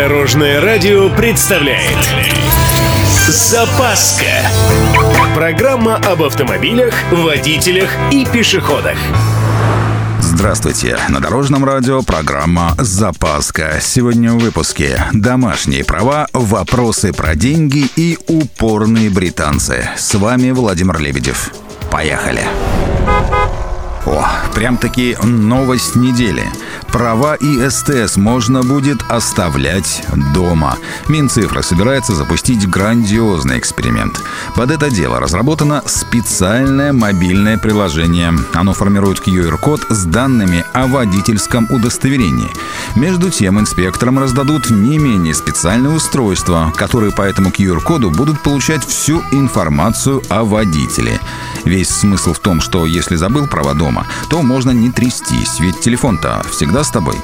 Дорожное радио представляет Запаска Программа об автомобилях, водителях и пешеходах Здравствуйте! На Дорожном радио программа «Запаска». Сегодня в выпуске «Домашние права», «Вопросы про деньги» и «Упорные британцы». С вами Владимир Лебедев. Поехали! О, прям-таки новость недели. Права и СТС можно будет оставлять дома. Минцифра собирается запустить грандиозный эксперимент. Под это дело разработано специальное мобильное приложение. Оно формирует QR-код с данными о водительском удостоверении. Между тем, инспекторам раздадут не менее специальные устройства, которые по этому QR-коду будут получать всю информацию о водителе. Весь смысл в том, что если забыл права дома, то можно не трястись, ведь телефон-то всегда с тобой.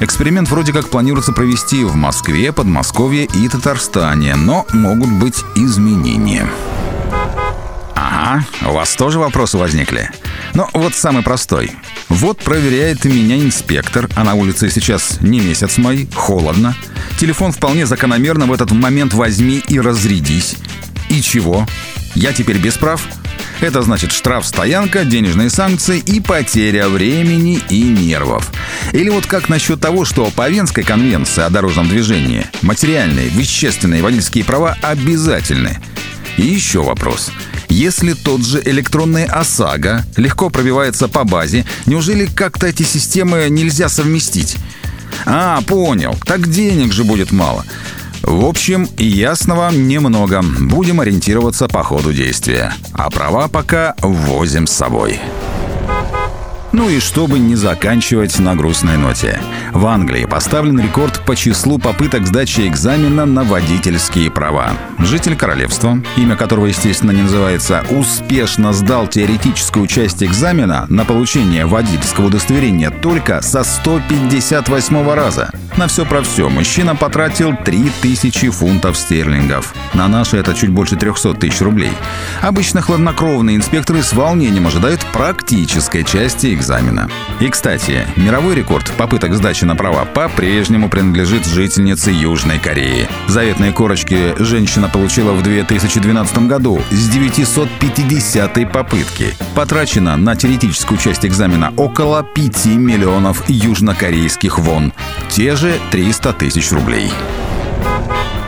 Эксперимент вроде как планируется провести в Москве, Подмосковье и Татарстане, но могут быть изменения. Ага, у вас тоже вопросы возникли? Ну, вот самый простой. Вот проверяет меня инспектор, а на улице сейчас не месяц мой, холодно. Телефон вполне закономерно в этот момент возьми и разрядись. И чего? Я теперь без прав? Это значит штраф, стоянка, денежные санкции и потеря времени и нервов. Или вот как насчет того, что по Венской конвенции о дорожном движении материальные, вещественные водительские права обязательны. И еще вопрос. Если тот же электронный ОСАГО легко пробивается по базе, неужели как-то эти системы нельзя совместить? А, понял. Так денег же будет мало. В общем, ясного немного. Будем ориентироваться по ходу действия. А права пока возим с собой. Ну и чтобы не заканчивать на грустной ноте. В Англии поставлен рекорд по числу попыток сдачи экзамена на водительские права. Житель королевства, имя которого, естественно, не называется, успешно сдал теоретическую часть экзамена на получение водительского удостоверения только со 158 раза. На все про все мужчина потратил 3000 фунтов стерлингов. На наши это чуть больше 300 тысяч рублей. Обычно хладнокровные инспекторы с волнением ожидают практической части экзамена. И, кстати, мировой рекорд попыток сдачи на права по-прежнему принадлежит жительнице Южной Кореи. Заветные корочки женщина получила в 2012 году с 950 попытки. Потрачено на теоретическую часть экзамена около 5 миллионов южнокорейских вон. Те же же 300 тысяч рублей.